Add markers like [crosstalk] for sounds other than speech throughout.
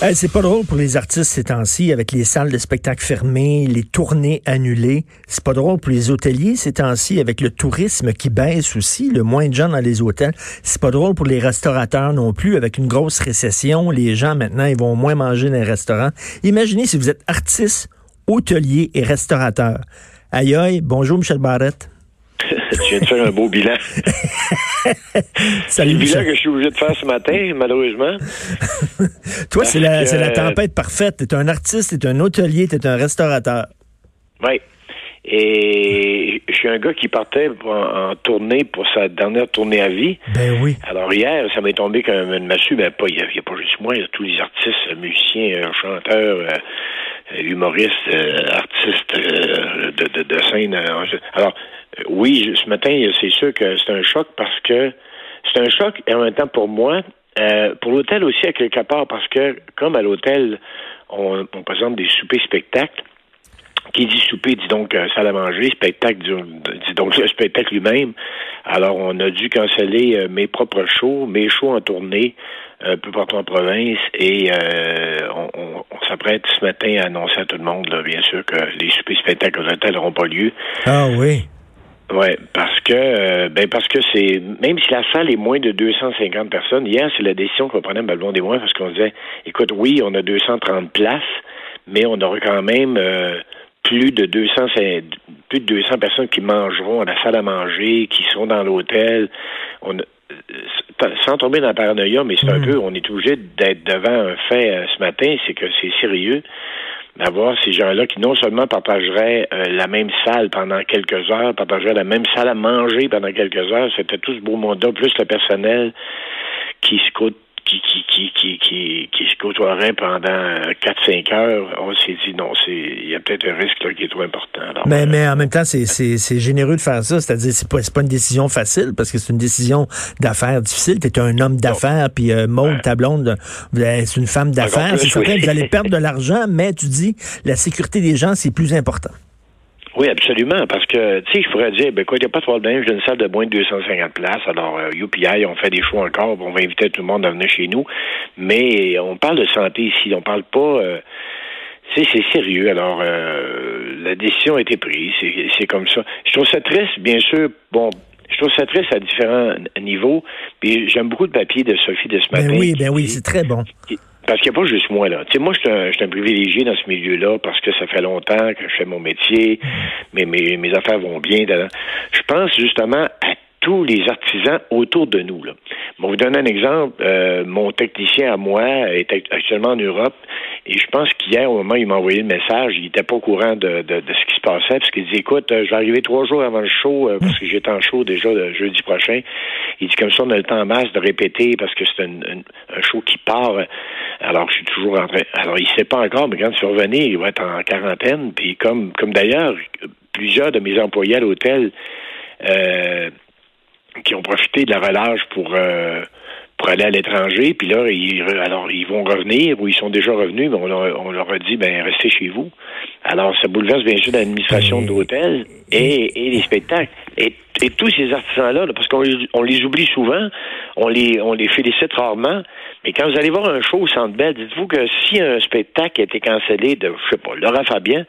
Hey, c'est pas drôle pour les artistes ces temps-ci, avec les salles de spectacle fermées, les tournées annulées. C'est pas drôle pour les hôteliers ces temps-ci, avec le tourisme qui baisse aussi, le moins de gens dans les hôtels. C'est pas drôle pour les restaurateurs non plus, avec une grosse récession. Les gens, maintenant, ils vont moins manger dans les restaurants. Imaginez si vous êtes artiste, hôtelier et restaurateur. Aïe aïe, bonjour Michel Barrette. [laughs] tu viens de faire un beau bilan. [laughs] Salut, le bilan que je suis obligé de faire ce matin, malheureusement. Toi, c'est la, que- c'est la tempête parfaite. T'es un artiste, t'es un hôtelier, t'es un restaurateur. Oui. Et je suis un gars qui partait en, en tournée pour sa dernière tournée à vie. Ben oui. Alors hier, ça m'est tombé comme une massue, mais pas, il n'y a, pas juste moi, il y a tous les artistes, musiciens, euh, chanteurs, euh, humoristes, euh, artistes euh, de, de, de scène. Alors, oui, ce matin, c'est sûr que c'est un choc parce que c'est un choc et en même temps pour moi, euh, pour l'hôtel aussi à quelque part, parce que comme à l'hôtel, on, présente des soupers spectacles, qui dit souper dit donc euh, salle à manger, spectacle dit, donc le spectacle lui-même. Alors on a dû canceller euh, mes propres shows, mes shows en tournée un peu partout en province et on, s'apprête ce matin à annoncer à tout le monde, bien sûr, que les soupers spectacles aux hôtels n'auront pas lieu. Ah oui. Ouais, parce que euh, ben parce que c'est même si la salle est moins de 250 personnes, hier c'est la décision qu'on prenait Balbon des mois parce qu'on disait écoute, oui, on a 230 places, mais on aura quand même euh, plus de 200 plus de 200 personnes qui mangeront à la salle à manger, qui seront dans l'hôtel. On euh, sans tomber dans la paranoïa, mais c'est un peu, on est obligé d'être devant un fait euh, ce matin, c'est que c'est sérieux d'avoir ces gens-là qui non seulement partageraient euh, la même salle pendant quelques heures, partageraient la même salle à manger pendant quelques heures, c'était tout ce beau monde-là, plus le personnel qui se côte qui, qui, qui, qui, qui, qui se côtoierait pendant 4-5 heures, on s'est dit non, c'est il y a peut-être un risque là, qui est trop important. Alors, Mais, euh, mais en même temps, c'est, c'est, c'est généreux de faire ça. C'est-à-dire, c'est pas, c'est pas une décision facile parce que c'est une décision d'affaires difficile. T'es un homme d'affaires, puis euh, Maud, Ouais. ta blonde, c'est une femme d'affaires. C'est certain que vous allez perdre de l'argent, mais tu dis, la sécurité des gens, c'est plus important. Oui, absolument, parce que, tu sais, je pourrais dire, ben quoi, il n'y a pas de problème, j'ai une salle de moins de 250 places, alors euh, UPI, on fait des choix encore, on va inviter tout le monde à venir chez nous, mais on parle de santé ici, on parle pas... euh, sais, c'est sérieux. Alors, euh, la décision a été prise. C'est, c'est comme ça. Je trouve ça triste, bien sûr. Bon, je trouve ça triste à différents niveaux. Puis j'aime beaucoup le papier de Sophie de ce matin. Ben oui, ben oui, c'est très bon. qui- Parce qu'il n'y a pas juste moi, là. Tu sais, moi, je suis un, privilégié dans ce milieu-là parce que ça fait longtemps que je fais mon métier, mais mes, affaires vont bien. Je pense justement à tous les artisans autour de nous. Là. Bon, vous donner un exemple. Euh, mon technicien à moi est act- actuellement en Europe et je pense qu'hier, au moment où il m'a envoyé le message, il n'était pas au courant de, ce qui se passait parce qu'il dit, écoute, euh, je vais arriver trois jours avant le show euh, parce que j'étais en show déjà le jeudi prochain. Il dit, comme ça, on a le temps en masse de répéter parce que c'est un show qui part. Alors, je suis toujours en train... Alors, il sait pas encore, mais quand il va revenir, il va être en quarantaine. Puis comme, comme d'ailleurs, plusieurs de mes employés à l'hôtel... Euh, qui ont profité de la relâche pour euh, pour aller à l'étranger, puis là, ils, alors ils vont revenir ou ils sont déjà revenus, mais on on leur a dit ben restez chez vous. Alors ça bouleverse bien sûr l'administration de l'hôtel et, et les spectacles. Et, et tous ces artisans-là, là, parce qu'on les, on les oublie souvent, on les on les félicite rarement, mais quand vous allez voir un show au Centre Bell, dites-vous que si un spectacle a été cancellé de, je sais pas, Laura Fabien,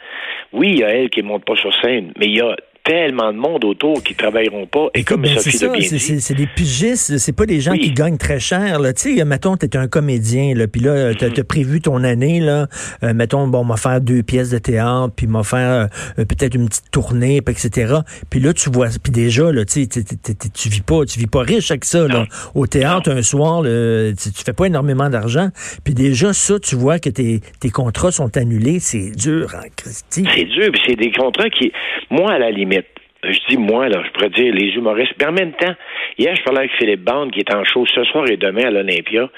oui, il y a elle qui monte pas sur scène, mais il y a tellement de monde autour qui travailleront pas. Et Écoute, comme ben, c'est Sophie c'est, c'est, des pigistes, c'est pas des gens Oui. qui gagnent très cher. Là. Tu sais, mettons, t'es un comédien, là, puis là, t'as, Mhm. t'as prévu ton année, là, euh, mettons, bon, m'a faire deux pièces de théâtre, puis m'a faire euh, peut-être une petite tournée, puis etc. Puis là, tu vois, puis déjà, là, tu tu vis pas, tu vis pas riche avec ça, là. Au théâtre, un soir, là, tu, tu fais pas énormément d'argent, puis déjà, ça, tu vois que tes, tes contrats sont annulés, c'est dur, en Christie. C'est dur, puis c'est des contrats qui, moi, à la limite, je dis moi, là, je pourrais dire les humoristes. Mais en même temps, hier, je parlais avec Philippe Bande, qui est en show ce soir et demain à l'Olympia,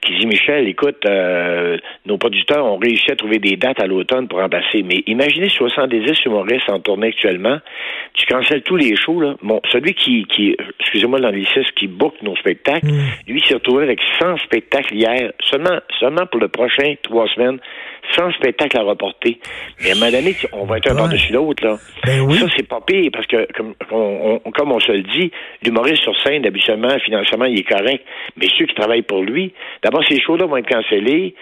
qui dit Michel, écoute, euh, nos producteurs ont réussi à trouver des dates à l'automne pour remplacer. Mais imaginez 70 humoristes en tournée actuellement. Tu cancelles tous les shows, là. Bon, celui qui, qui excusez-moi l'anglicisme, qui book nos spectacles, mm. lui, s'est retrouvé avec 100 spectacles hier, seulement, seulement pour le prochain trois semaines. 100 spectacles à reporter. Mais à un moment donné, on va être un par-dessus l'autre, là. Ben Ça, c'est pas pire, parce que, comme on, comme on se le dit, l'humoriste sur scène, habituellement, financièrement, il est correct. Mais ceux qui travaillent pour lui, d'abord, ces shows-là vont être cancellés.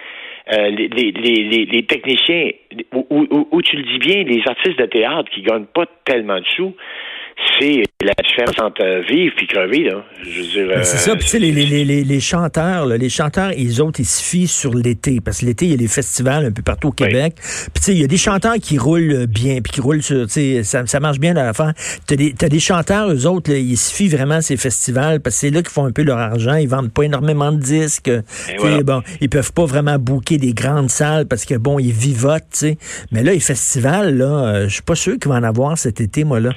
Euh, les, techniciens, ou, tu le dis bien, les artistes de théâtre qui gagnent pas tellement de sous, c'est la différence entre vivre puis crever, là. Je veux dire. Ben, c'est ça. Euh, puis tu sais, les, les, les, les, chanteurs, là, les chanteurs les autres, ils se fient sur l'été. Parce que l'été, il y a des festivals un peu partout au Québec. Puis tu sais, il y a des chanteurs qui roulent bien, puis qui roulent sur, tu sais, ça, ça marche bien à la fin. T'as des, as des chanteurs, eux autres, là, ils se fient vraiment à ces festivals parce que c'est là qu'ils font un peu leur argent. Ils vendent pas énormément de disques. Voilà. Bon, ils peuvent pas vraiment bouquer des grandes salles parce que bon, ils vivotent, tu sais. Mais là, les festivals, là, euh, je suis pas sûr qu'ils vont en avoir cet été, moi, là.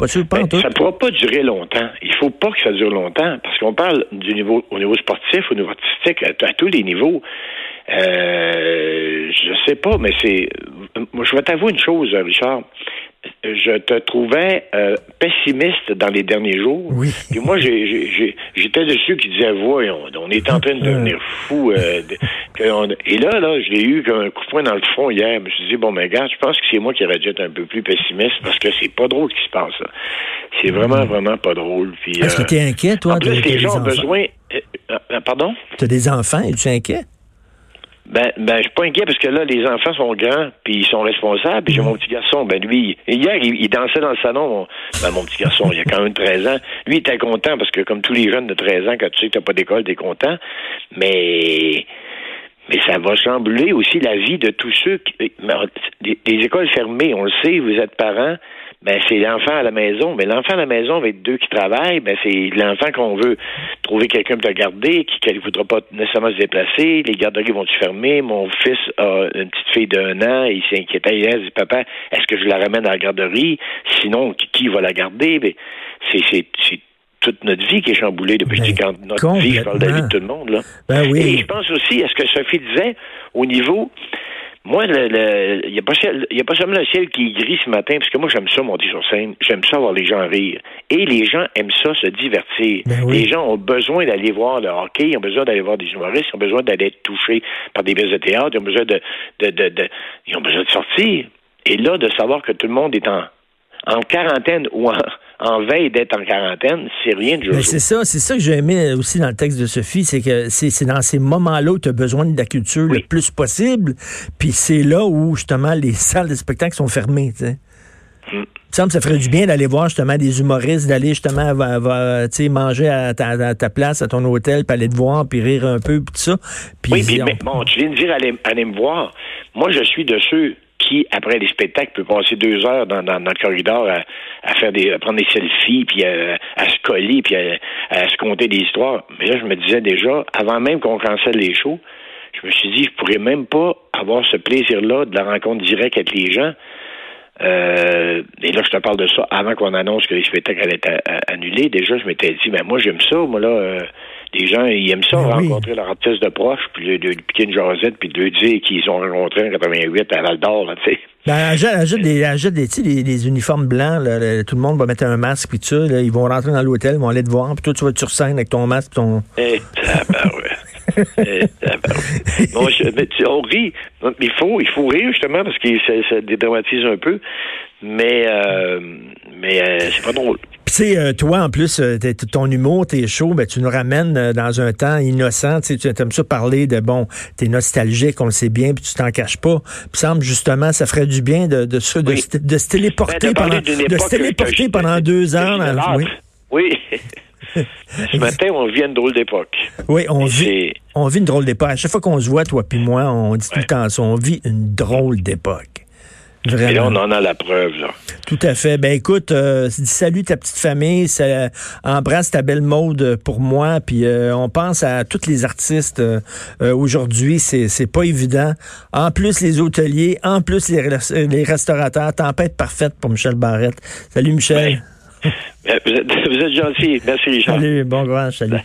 Ben, ça ne pourra pas durer longtemps. Il faut pas que ça dure longtemps parce qu'on parle du niveau au niveau sportif, au niveau artistique, à, tous les niveaux. Euh, je sais pas, mais c'est. Je vais t'avouer une chose, Richard je te trouvais euh, pessimiste dans les derniers jours. Oui. Puis moi, j'étais dessus qui disait voyons, on est en train de devenir fou. Euh, et là, là, je l'ai eu comme un coup de poing dans le front hier. Je me suis dit bon, mais gars, je pense que c'est moi qui aurais dû être un peu plus pessimiste parce que c'est pas drôle ce qui se passe. C'est vraiment, vraiment pas drôle. Est-ce que tu es inquiet, toi? En plus, les gens ont besoin. pardon? Tu as des enfants? Es-tu inquiet? Ben, ben, je suis pas inquiet parce que là, les enfants sont grands, puis ils sont responsables. Puis j'ai mon petit garçon, ben lui, hier, il, dansait dans le salon. Ben, mon petit garçon, il a quand même 13 ans. Lui, il était content parce que comme tous les jeunes de 13 ans, quand tu sais que t'as pas d'école, t'es content. Mais mais ça va chambouler aussi la vie de tous ceux qui. Les, écoles fermées, on le sait, vous êtes parents, ben c'est l'enfant à la maison. Mais l'enfant à la maison avec deux qui travaillent, ben c'est l'enfant qu'on veut trouver quelqu'un pour te garder, qui ne voudra pas nécessairement se déplacer. Les garderies vont se fermer. Mon fils a une petite fille d'un an, il s'inquiétait. Il dit Papa, est-ce que je la ramène à la garderie? Sinon, qui, va la garder? Ben, c'est toute notre vie qui est chamboulée depuis ben, quand notre vie, je parle de la vie de tout le monde. Là. Ben oui. Et je pense aussi à ce que Sophie disait au niveau moi, il n'y a, pas, y a pas seulement le ciel qui est gris ce matin, parce que moi, j'aime ça monter sur scène. J'aime ça voir les gens rire. Et les gens aiment ça, se divertir. Ben les gens ont besoin d'aller voir le hockey, ils ont besoin d'aller voir des humoristes, ils ont besoin d'aller être touchés par des pièces de théâtre, ils ont besoin de, de, de, de, ils ont besoin de sortir. Et là, de savoir que tout le monde est en, en quarantaine ou en, en veille d'être en quarantaine, c'est rien de jour. C'est ça, c'est ça que j'ai aimé aussi dans le texte de Sophie, c'est que c'est dans ces moments-là où tu as besoin de la culture le plus possible, puis c'est là où justement les salles de spectacle sont fermées. Tu sais. Mm. Ça me ferait du bien d'aller voir justement des humoristes, d'aller justement va, manger à ta, ta, place, à ton hôtel, puis aller te voir, puis rire un peu, puis tout ça. oui, mais bon, tu viens de dire aller, aller me voir. Moi, je suis de ceux qui, après les spectacles, peut passer deux heures dans, dans, le corridor à, faire des, à prendre des selfies, puis à, se coller, puis à, se compter des histoires. Mais là, je me disais déjà, avant même qu'on cancelle les shows, je me suis dit, je pourrais même pas avoir ce plaisir-là de la rencontre directe avec les gens. Euh, et là, je te parle de ça avant qu'on annonce que les spectacles allaient être annulés. Déjà, je m'étais dit, ben moi, j'aime ça. Moi, là, euh, les gens, ils aiment ça, ben rencontrer leur artiste de proche, puis de, de piquer une jasette, puis de dire qu'ils ont rencontré en 88 à Val d'Or, là, tu sais. Ben, ajoute, des, ajoute des, des, des, uniformes blancs, là, tout le monde va mettre un masque, puis ça, là, ils vont rentrer dans l'hôtel, ils vont aller te voir, puis toi, tu vas être sur scène avec ton masque, ton... Eh, eh, bon, mais, on rit. Il faut, il faut rire justement parce que ça, ça dédramatise un peu, mais euh, mais euh, c'est pas drôle. Tu sais, euh, toi, en plus, ton humour, tes shows, ben, tu nous ramènes dans un temps innocent. Tu aimes ça parler de, bon, t'es nostalgique, on le sait bien, puis tu t'en caches pas. Puis semble, justement, ça ferait du bien de, de, de, se téléporter ben, pendant, de se téléporter pendant deux ans. oui. oui. [laughs] Ce matin, on vit une drôle d'époque. Oui, on vit, on vit une drôle d'époque. À chaque fois qu'on se voit, toi puis moi, on dit tout le temps ça. On vit une drôle d'époque. Et là, on en a la preuve. Là. Tout à fait. Ben écoute, euh, salut ta petite famille, ça, embrasse ta belle mode pour moi, puis euh, on pense à tous les artistes euh, aujourd'hui, c'est c'est pas évident. En plus les hôteliers, en plus les, les restaurateurs, tempête parfaite pour Michel Barrette. Salut Michel. [laughs] Ben, vous, êtes, vous êtes gentil. Merci Richard. Salut, bon courage, salut.